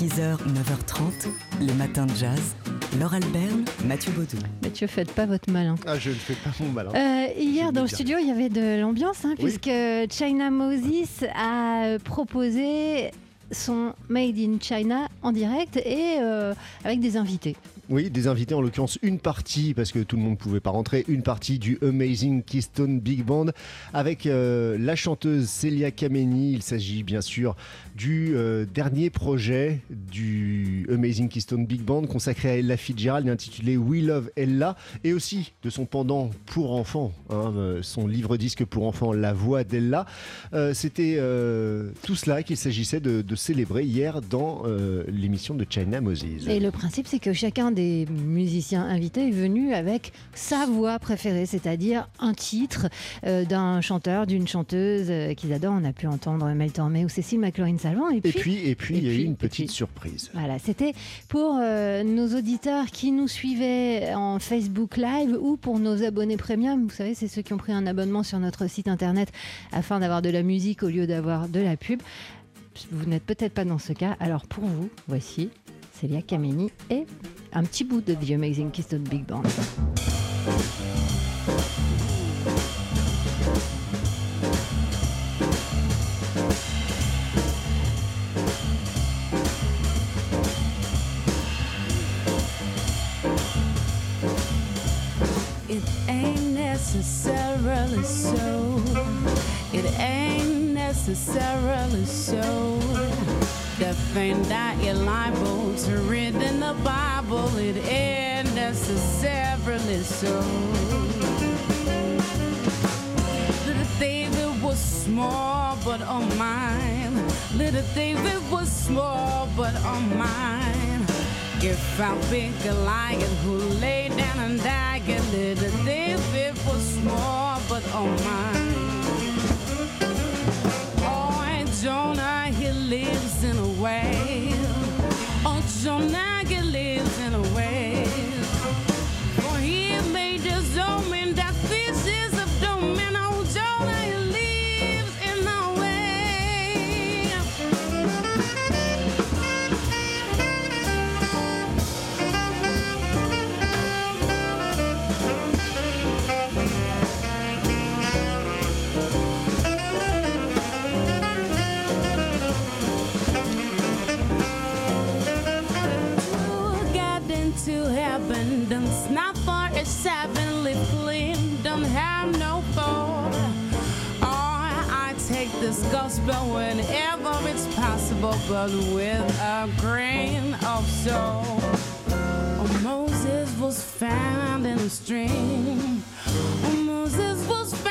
6h, 9h30, les matins de jazz. Laure Alberne, Mathieu Baudou. Mathieu, faites pas votre malin. Ah, je ne fais pas mon malin. Euh, hier, Je dans le studio, il y avait de l'ambiance, hein, Oui. puisque China Moses a proposé son Made in China en direct et euh, avec des invités. Oui, des invités, en l'occurrence une partie, parce que tout le monde ne pouvait pas rentrer, une partie du Amazing Keystone Big Band avec euh, la chanteuse Celia Kameni. Il s'agit bien sûr du euh, dernier projet du Amazing Keystone Big Band consacré à Ella Fitzgerald intitulé We Love Ella et aussi de son pendant pour enfants, hein, euh, son livre disque pour enfants La Voix d'Ella. C'était tout cela qu'il s'agissait de, de célébrer hier dans l'émission de China Moses. Et le principe, c'est que chacun des musiciens invités est venu avec sa voix préférée, c'est-à-dire un titre euh, d'un chanteur, d'une chanteuse euh, qu'ils adorent. On a pu entendre Mel Tormé ou Cécile McLaurin-Salvant. Et puis, et puis, et il y a eu une et petite puis. surprise. Voilà, c'était pour euh, nos auditeurs qui nous suivaient en Facebook Live ou pour nos abonnés premium. Vous savez, c'est ceux qui ont pris un abonnement sur notre site internet afin d'avoir de la musique au lieu d'avoir de la pub. Vous n'êtes peut-être pas dans ce cas. Alors pour vous, voici Célia Kameni et un petit bout de The Amazing Keystone Big Band. It ain't necessarily so. It ain't necessarily so. The thing that you're liable to read in the Bible, it ain't necessarily so. Little David was small, but on mine. Little David was small, but on mine. If I big Goliath who lay down and died, little David was small, but on mine. Oh, and Jonah, he a whale. Oh, Jonah, into heaven. Don't snap for a seven, live clean, don't have no fault. Or oh, I take this gospel whenever it's possible, but with a grain of salt. Oh, Moses was found in a stream. Oh, Moses was found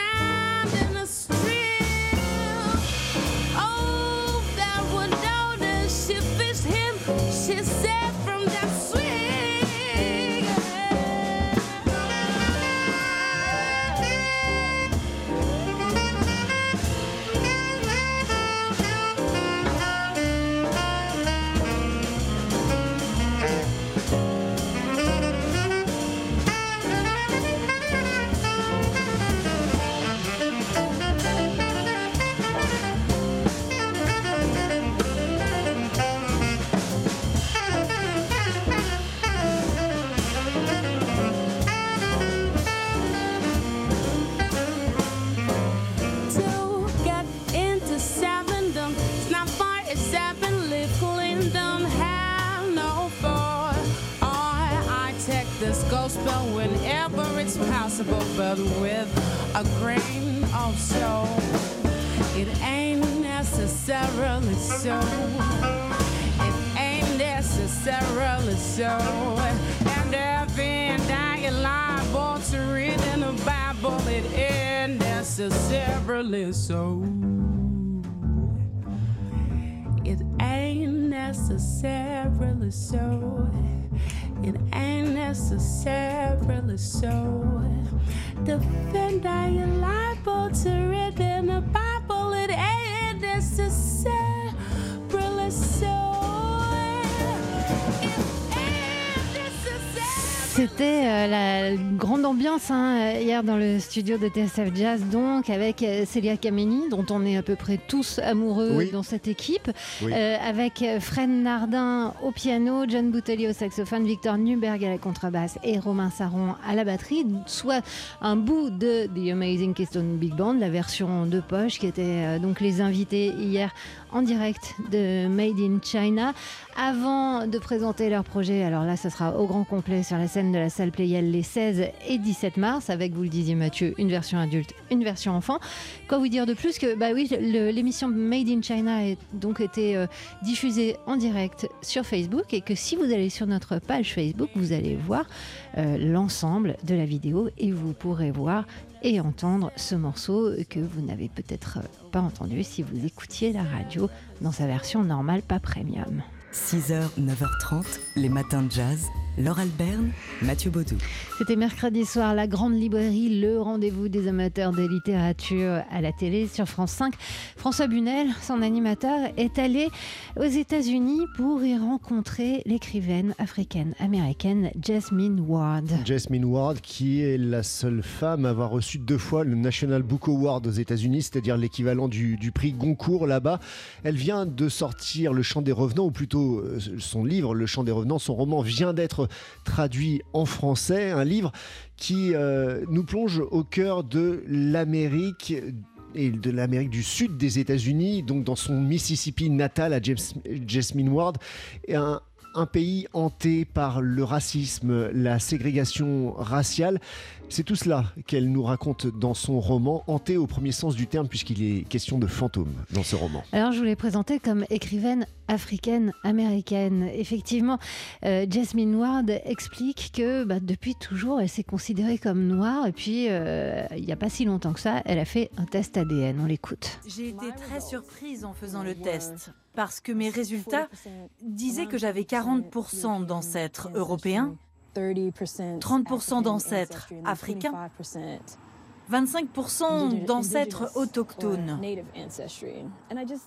gospel whenever it's possible, but with a grain of salt. It ain't necessarily so. It ain't necessarily so. And everything that you're liable to read in the Bible, it ain't necessarily so. It ain't necessarily so it ain't necessarily so. The I diagram liable to written about. C'était euh, la grande ambiance hein, hier dans le studio de TSF Jazz, donc avec euh, Célia Kameni, dont on est à peu près tous amoureux Oui. dans cette équipe, Oui. Euh, avec euh, Fred Nardin au piano, John Boutelli au saxophone, Victor Nuberg à la contrebasse et Romain Saron à la batterie, soit un bout de The Amazing Keystone Big Band, la version de poche qui était euh, donc les invités hier en direct de Made in China. Avant de présenter leur projet, alors là, ça sera au grand complet sur la scène de la salle Playel les 16 et 17 mars, avec, vous le disiez Mathieu, une version adulte, une version enfant. Quoi vous dire de plus que, bah oui, l'émission Made in China a donc été euh, diffusée en direct sur Facebook et que si vous allez sur notre page Facebook, vous allez voir euh, l'ensemble de la vidéo et vous pourrez voir et entendre ce morceau que vous n'avez peut-être euh, pas entendu si vous écoutiez la radio dans sa version normale, pas premium. 6h, 9h30, les matins de jazz. Laure Alberne, Mathieu Baudou. C'était mercredi soir, la Grande Librairie, le rendez-vous des amateurs de littérature à la télé sur France 5. François Bunel, son animateur, est allé aux États-Unis pour y rencontrer l'écrivaine africaine-américaine Jasmine Ward. Jasmine Ward, qui est la seule femme à avoir reçu deux fois le National Book Award aux États-Unis, c'est-à-dire l'équivalent du, du prix Goncourt là-bas. Elle vient de sortir Le Chant des Revenants, ou plutôt euh, son livre, Le Chant des Revenants. Son roman vient d'être traduit en français, un livre qui euh, nous plonge au cœur de l'Amérique et de l'Amérique du Sud des États-Unis, donc dans son Mississippi natal à James- Jasmine Ward, un pays hanté par le racisme, la ségrégation raciale. C'est tout cela qu'elle nous raconte dans son roman, hanté au premier sens du terme, puisqu'il est question de fantômes dans ce roman. Alors, je vous l'ai présentée comme écrivaine africaine-américaine. Effectivement, euh, Jasmine Ward explique que bah, depuis toujours, elle s'est considérée comme noire. Et puis, euh, il n'y a pas si longtemps que ça, elle a fait un test ADN. On l'écoute. J'ai été très surprise en faisant le test parce que mes résultats disaient que j'avais 40% d'ancêtres européens, 30% d'ancêtres africains, 25% d'ancêtres autochtones.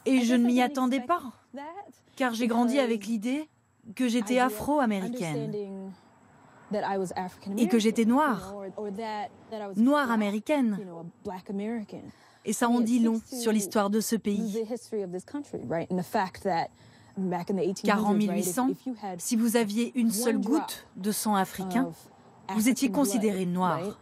Et je ne m'y attendais pas, car j'ai grandi avec l'idée que j'étais afro-américaine et que j'étais noire, noire américaine. Et ça en dit long sur l'histoire de ce pays. Car en 1800, si vous aviez une seule goutte de sang africain, vous étiez considéré noir.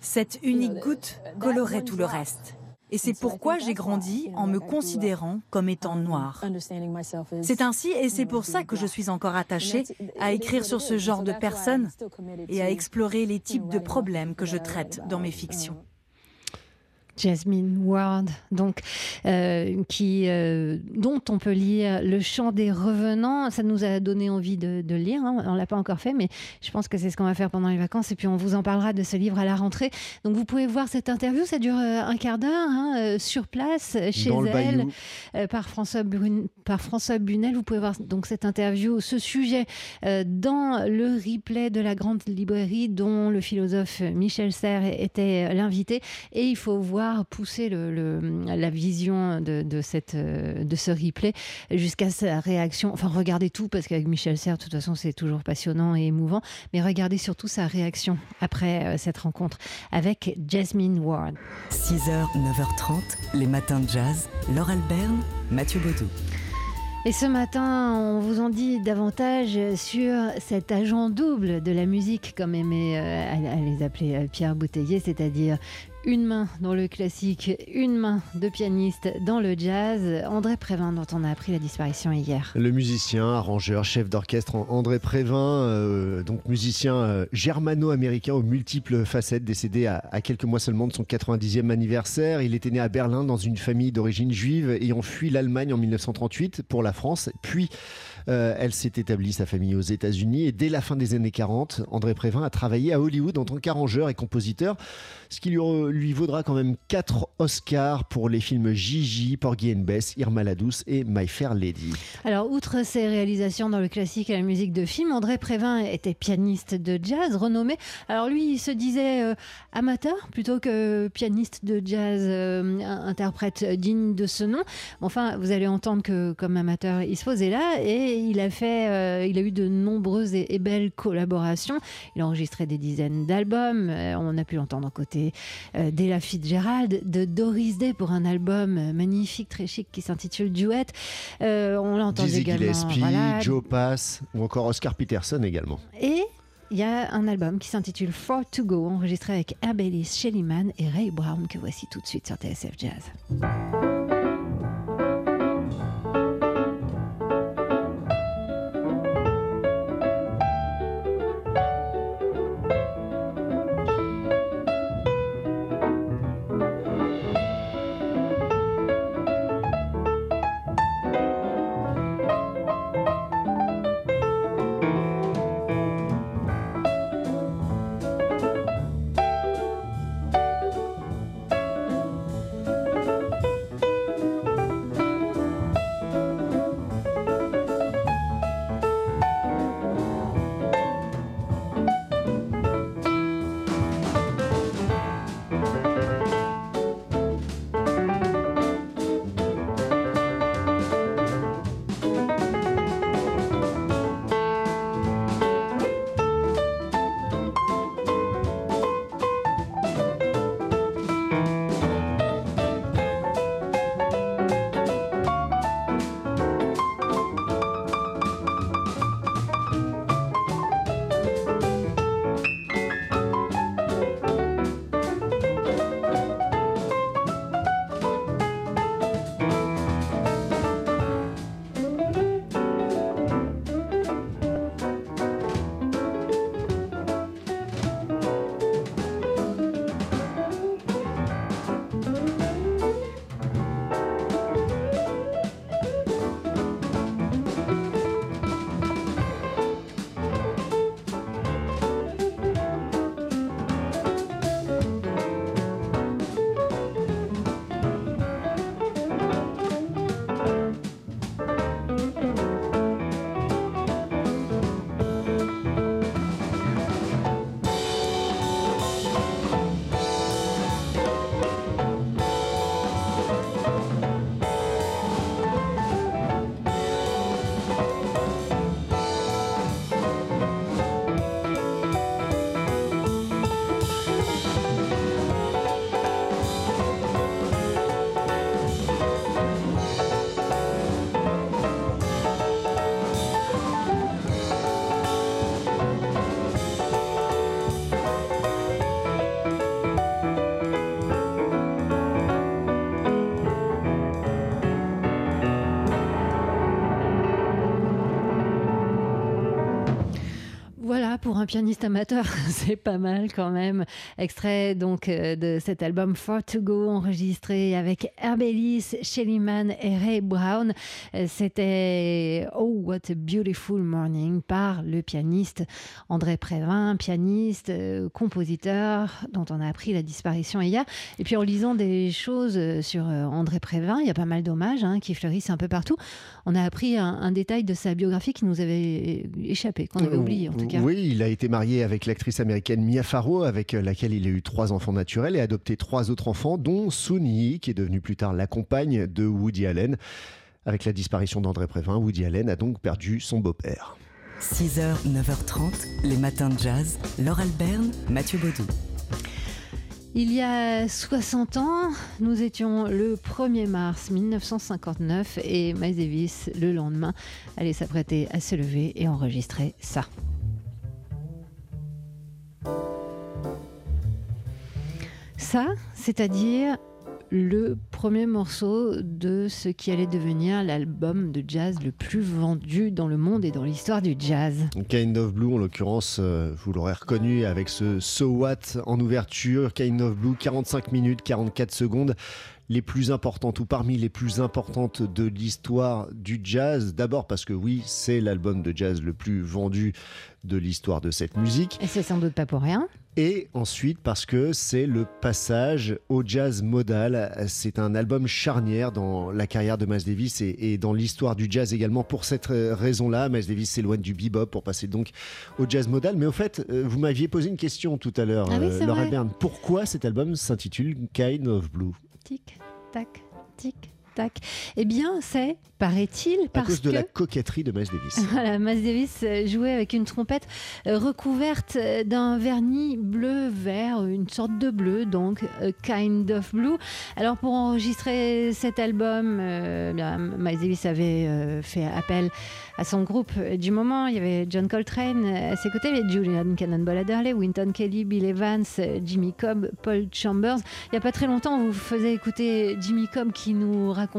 Cette unique goutte colorait tout le reste. Et c'est pourquoi j'ai grandi en me considérant comme étant noire. C'est ainsi et c'est pour ça que je suis encore attachée à écrire sur ce genre de personnes et à explorer les types de problèmes que je traite dans mes fictions. Jasmine Ward, donc, euh, qui, euh, dont on peut lire Le chant des revenants. Ça nous a donné envie de, lire. hein. On l'a pas encore fait, mais je pense que c'est ce qu'on va faire pendant les vacances. Et puis on vous en parlera de ce livre à la rentrée. Donc vous pouvez voir cette interview. Ça dure euh, un quart d'heure hein, sur place chez dans elle euh, par François, Brun- par François Bunel. Vous pouvez voir donc cette interview, ce sujet dans le replay de la grande librairie dont le philosophe Michel Serres était l'invité. Et il faut voir pousser le, le- la vision de, de cette, euh, de ce replay jusqu'à sa réaction. Enfin, regardez tout parce qu'avec Michel Serres, de toute façon, c'est toujours passionnant et émouvant. Mais regardez surtout sa réaction après euh, cette rencontre avec Jasmine Ward. 6h, 9h30, les matins de jazz. Laure Alberne, Mathieu Baudou. Et ce matin, on vous en dit davantage sur cet agent double de la musique, comme aimait euh, à, les appeler Pierre Bouteiller, c'est-à-dire une main dans le classique, une main de pianiste dans le jazz. André Prévin, dont on a appris la disparition hier. Le musicien, arrangeur, chef d'orchestre André Prévin, euh, donc musicien euh, germano-américain aux multiples facettes, décédé à, à quelques mois seulement de son 90e anniversaire. Il était né à Berlin dans une famille d'origine juive ayant fui l'Allemagne en 1938 pour la France, puis euh, elle s'est établie, sa famille, aux États-Unis. Et dès la fin des années 40, André Prévin a travaillé à Hollywood en tant qu'arrangeur et compositeur, ce qui lui, re- lui vaudra quand même 4 Oscars pour les films Gigi, Porgy and Bess, Irma la Douce et My Fair Lady. Alors, outre ses réalisations dans le classique et la musique de film, André Prévin était pianiste de jazz renommé. Alors lui, il se disait euh, amateur plutôt que pianiste de jazz, euh, interprète digne de ce nom. Enfin, vous allez entendre que comme amateur, il se posait là et il a fait, euh, il a eu de nombreuses et, et belles collaborations. Il a enregistré des dizaines d'albums. Euh, on a pu l'entendre aux côtés euh, d'Ella Fitzgerald, de Doris Day pour un album euh, magnifique, très chic qui s'intitule Duet. Euh, on l'entend Dizzy également. Gillespie, voilà. Joe Pass ou encore Oscar Peterson également. Et il y a un album qui s'intitule Four to Go, enregistré avec Herb Ellis, Shelly Manne et Ray Brown, que voici tout de suite sur TSF Jazz. Voilà, pour un pianiste amateur, c'est pas mal quand même. Extrait donc euh, de cet album Far to Go, enregistré avec Herb Ellis, Shelly Manne et Ray Brown. Euh, C'était Oh, What a Beautiful Morning par le pianiste André Prévin, pianiste, euh, compositeur, dont on a appris la disparition hier. Et puis en lisant des choses sur André Prévin, il y a pas mal d'hommages hein, qui fleurissent un peu partout. On a appris un, un détail de sa biographie qui nous avait échappé, qu'on avait oublié en tout cas. Oui, il a été marié avec l'actrice américaine Mia Farrow, avec laquelle il a eu trois enfants naturels et adopté trois autres enfants, dont Sun Yi, qui est devenue plus tard la compagne de Woody Allen. Avec la disparition d'André Prévin, Woody Allen a donc perdu son beau-père. 6h, 9h30, les matins de jazz. Laure Alberne, Mathieu Baudou. Il y a 60 ans, nous étions le 1er mars 1959 et Miles Davis, le lendemain, allait s'apprêter à se lever et enregistrer ça. Ça, c'est-à-dire le premier morceau de ce qui allait devenir l'album de jazz le plus vendu dans le monde et dans l'histoire du jazz. Kind of Blue, en l'occurrence, euh, vous l'aurez reconnu avec ce So What en ouverture. Kind of Blue, 45 minutes, 44 secondes. Les plus importantes ou parmi les plus importantes de l'histoire du jazz. D'abord parce que oui, c'est l'album de jazz le plus vendu de l'histoire de cette musique. Et c'est sans doute pas pour rien. Et ensuite parce que c'est le passage au jazz modal. C'est un album charnière dans la carrière de Miles Davis et, dans l'histoire du jazz également. Pour cette raison-là, Miles Davis s'éloigne du bebop pour passer donc au jazz modal. Mais au fait, euh, vous m'aviez posé une question tout à l'heure, ah euh, Laura Bern. Pourquoi cet album s'intitule Kind of Blue? Tic, tac, tic, Eh bien, c'est paraît-il. À cause de la coquetterie de Miles Davis. Voilà, Miles Davis euh, jouait avec une trompette euh, recouverte euh, d'un vernis bleu-vert, une sorte de bleu, donc Kind of Blue. Alors pour enregistrer cet album, Miles Davis avait fait appel à son groupe du moment. Il y avait John Coltrane à ses côtés, Julian Cannonball Adderley, Winton Kelly, Bill Evans, Jimmy Cobb, Paul Chambers. Il n'y a pas très longtemps, on vous faisait écouter Jimmy Cobb qui nous racontait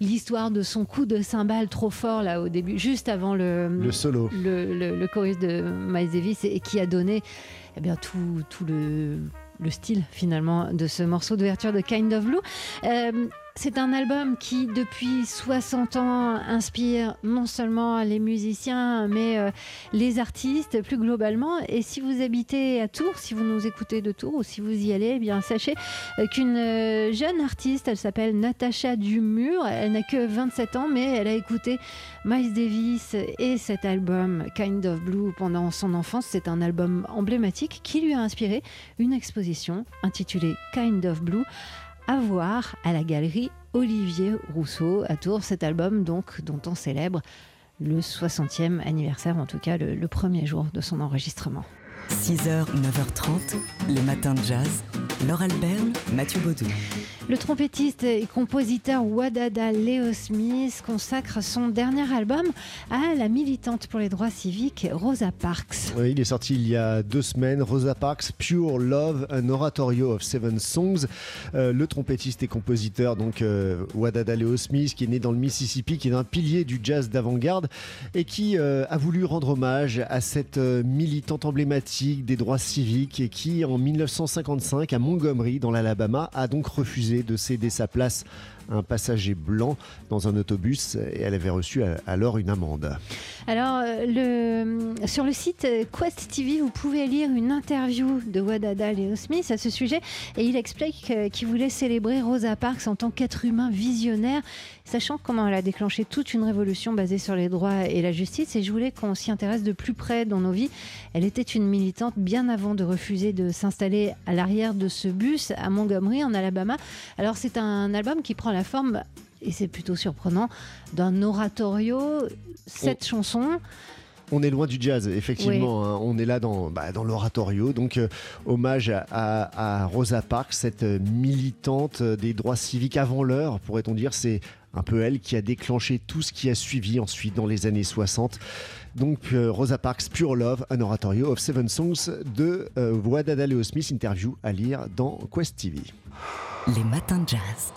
l'histoire de son coup de cymbale trop fort là au début, juste avant le, le solo, le, le, chorus de Miles Davis et, qui a donné eh bien, tout, tout le, le style finalement de ce morceau d'ouverture de Kind of Blue. Euh, c'est un album qui, depuis 60 ans, inspire non seulement les musiciens, mais euh, les artistes plus globalement. Et si vous habitez à Tours, si vous nous écoutez de Tours ou si vous y allez, eh bien sachez euh, qu'une euh, jeune artiste, elle s'appelle Natacha Dumur, elle n'a que 27 ans, mais elle a écouté Miles Davis et cet album Kind of Blue pendant son enfance. C'est un album emblématique qui lui a inspiré une exposition intitulée Kind of Blue à voir à la galerie Olivier Rousseau à Tours. Cet album donc dont on célèbre le 60e anniversaire, en tout cas le, premier jour de son enregistrement. 6h, 9h30, les matins de jazz. Laure Albert, Mathieu Baudou. Le trompettiste et compositeur Wadada Leo Smith consacre son dernier album à la militante pour les droits civiques Rosa Parks. il est sorti il y a deux semaines. Rosa Parks, Pure Love, an oratorio of seven songs. Euh, le trompettiste et compositeur donc euh, Wadada Leo Smith, qui est né dans le Mississippi, qui est un pilier du jazz d'avant-garde et qui euh, a voulu rendre hommage à cette militante emblématique des droits civiques et qui, en 1955, à Montgomery, dans l'Alabama, a donc refusé de céder sa place un passager blanc dans un autobus et elle avait reçu alors une amende. Alors, euh, sur le site Quest TV, vous pouvez lire une interview de Wadada Leo Smith à ce sujet et il explique qu'il voulait célébrer Rosa Parks en tant qu'être humain visionnaire, sachant comment elle a déclenché toute une révolution basée sur les droits et la justice. Et je voulais qu'on s'y intéresse de plus près dans nos vies. Elle était une militante bien avant de refuser de s'installer à l'arrière de ce bus à Montgomery, en Alabama. Alors, c'est un album qui prend la forme et c'est plutôt surprenant, d'un oratorio, sept chansons. On est loin du jazz, effectivement. Hein. On est là dans, bah, dans l'oratorio. Donc, euh, hommage à, Rosa Parks, cette militante des droits civiques avant l'heure, pourrait-on dire. C'est un peu elle qui a déclenché tout ce qui a suivi ensuite dans les années 60. Donc, euh, Rosa Parks, Pure Love, un oratorio of Seven Songs de euh, Wadada Leo Smith, interview à lire dans Quest TV. Les matins de jazz.